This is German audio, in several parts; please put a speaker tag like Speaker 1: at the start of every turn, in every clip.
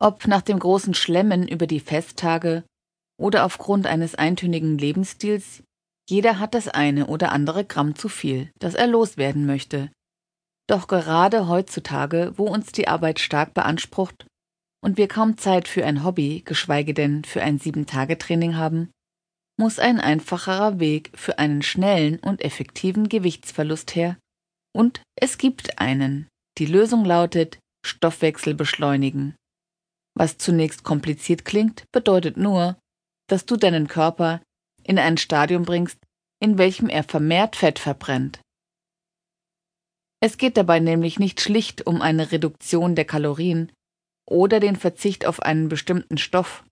Speaker 1: Ob nach dem großen Schlemmen über die Festtage oder aufgrund eines eintönigen Lebensstils, jeder hat das eine oder andere Gramm zu viel, das er loswerden möchte. Doch gerade heutzutage, wo uns die Arbeit stark beansprucht und wir kaum Zeit für ein Hobby, geschweige denn für ein Sieben-Tage-Training haben, muss ein einfacherer Weg für einen schnellen und effektiven Gewichtsverlust her. Und es gibt einen. Die Lösung lautet Stoffwechsel beschleunigen. Was zunächst kompliziert klingt, bedeutet nur, dass du deinen Körper in ein Stadium bringst, in welchem er vermehrt Fett verbrennt. Es geht dabei nämlich nicht schlicht um eine Reduktion der Kalorien oder den Verzicht auf einen bestimmten Stoff,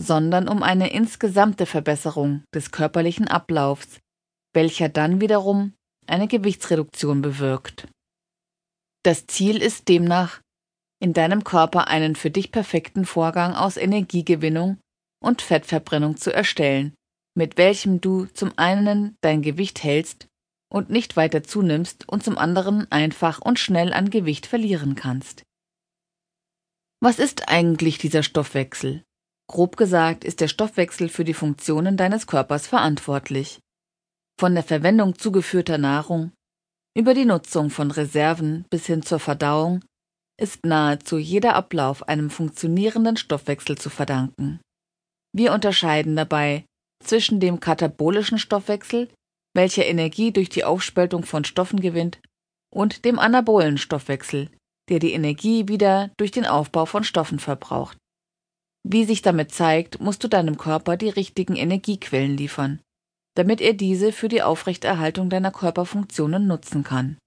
Speaker 1: sondern um eine insgesamte Verbesserung des körperlichen Ablaufs, welcher dann wiederum eine Gewichtsreduktion bewirkt. Das Ziel ist demnach, in deinem Körper einen für dich perfekten Vorgang aus Energiegewinnung und Fettverbrennung zu erstellen, mit welchem du zum einen dein Gewicht hältst und nicht weiter zunimmst und zum anderen einfach und schnell an Gewicht verlieren kannst. Was ist eigentlich dieser Stoffwechsel? Grob gesagt ist der Stoffwechsel für die Funktionen deines Körpers verantwortlich. Von der Verwendung zugeführter Nahrung über die Nutzung von Reserven bis hin zur Verdauung ist nahezu jeder Ablauf einem funktionierenden Stoffwechsel zu verdanken. Wir unterscheiden dabei zwischen dem katabolischen Stoffwechsel, welcher Energie durch die Aufspaltung von Stoffen gewinnt, und dem anabolen Stoffwechsel, der die Energie wieder durch den Aufbau von Stoffen verbraucht. Wie sich damit zeigt, musst du deinem Körper die richtigen Energiequellen liefern, damit er diese für die Aufrechterhaltung deiner Körperfunktionen nutzen kann.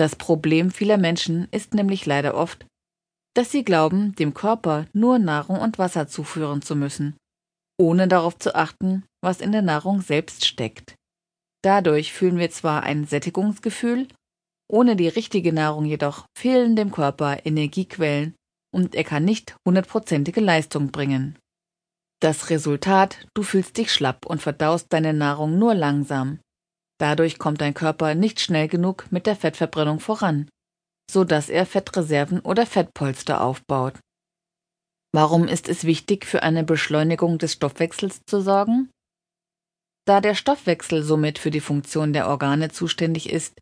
Speaker 1: Das Problem vieler Menschen ist nämlich leider oft, dass sie glauben, dem Körper nur Nahrung und Wasser zuführen zu müssen, ohne darauf zu achten, was in der Nahrung selbst steckt. Dadurch fühlen wir zwar ein Sättigungsgefühl, ohne die richtige Nahrung jedoch fehlen dem Körper Energiequellen und er kann nicht hundertprozentige Leistung bringen. Das Resultat, du fühlst dich schlapp und verdaust deine Nahrung nur langsam, Dadurch kommt dein Körper nicht schnell genug mit der Fettverbrennung voran, so dass er Fettreserven oder Fettpolster aufbaut. Warum ist es wichtig, für eine Beschleunigung des Stoffwechsels zu sorgen? Da der Stoffwechsel somit für die Funktion der Organe zuständig ist,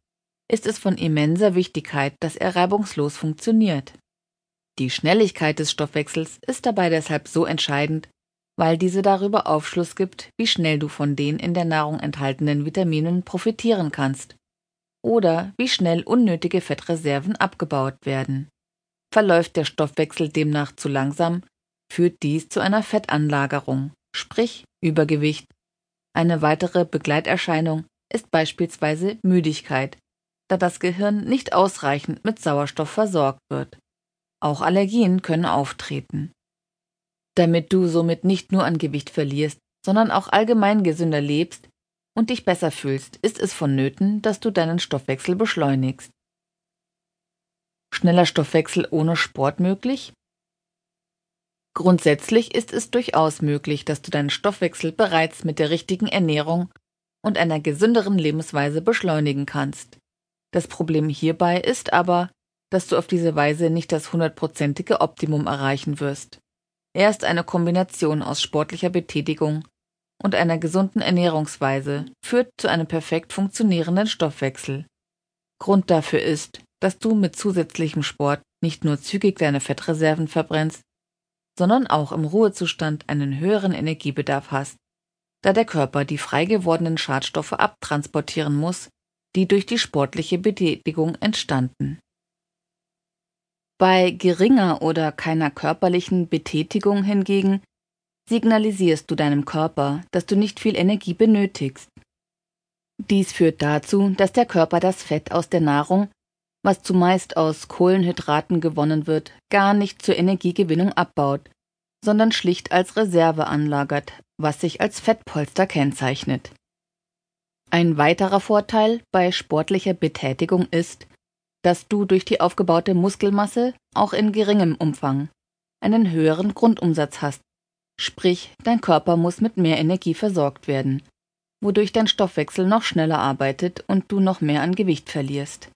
Speaker 1: ist es von immenser Wichtigkeit, dass er reibungslos funktioniert. Die Schnelligkeit des Stoffwechsels ist dabei deshalb so entscheidend, weil diese darüber Aufschluss gibt, wie schnell du von den in der Nahrung enthaltenen Vitaminen profitieren kannst oder wie schnell unnötige Fettreserven abgebaut werden. Verläuft der Stoffwechsel demnach zu langsam, führt dies zu einer Fettanlagerung, sprich Übergewicht. Eine weitere Begleiterscheinung ist beispielsweise Müdigkeit, da das Gehirn nicht ausreichend mit Sauerstoff versorgt wird. Auch Allergien können auftreten. Damit du somit nicht nur an Gewicht verlierst, sondern auch allgemein gesünder lebst und dich besser fühlst, ist es vonnöten, dass du deinen Stoffwechsel beschleunigst. Schneller Stoffwechsel ohne Sport möglich? Grundsätzlich ist es durchaus möglich, dass du deinen Stoffwechsel bereits mit der richtigen Ernährung und einer gesünderen Lebensweise beschleunigen kannst. Das Problem hierbei ist aber, dass du auf diese Weise nicht das hundertprozentige Optimum erreichen wirst. Erst eine Kombination aus sportlicher Betätigung und einer gesunden Ernährungsweise führt zu einem perfekt funktionierenden Stoffwechsel. Grund dafür ist, dass du mit zusätzlichem Sport nicht nur zügig deine Fettreserven verbrennst, sondern auch im Ruhezustand einen höheren Energiebedarf hast, da der Körper die frei gewordenen Schadstoffe abtransportieren muss, die durch die sportliche Betätigung entstanden bei geringer oder keiner körperlichen Betätigung hingegen signalisierst du deinem Körper, dass du nicht viel Energie benötigst. Dies führt dazu, dass der Körper das Fett aus der Nahrung, was zumeist aus Kohlenhydraten gewonnen wird, gar nicht zur Energiegewinnung abbaut, sondern schlicht als Reserve anlagert, was sich als Fettpolster kennzeichnet. Ein weiterer Vorteil bei sportlicher Betätigung ist, dass du durch die aufgebaute Muskelmasse auch in geringem Umfang einen höheren Grundumsatz hast. Sprich, dein Körper muss mit mehr Energie versorgt werden, wodurch dein Stoffwechsel noch schneller arbeitet und du noch mehr an Gewicht verlierst.